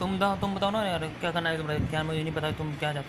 तुम बताओ तुम बताओ ना यार, क्या करना है तुम्हारा? क्या मुझे नहीं पता तुम क्या चाहते हो।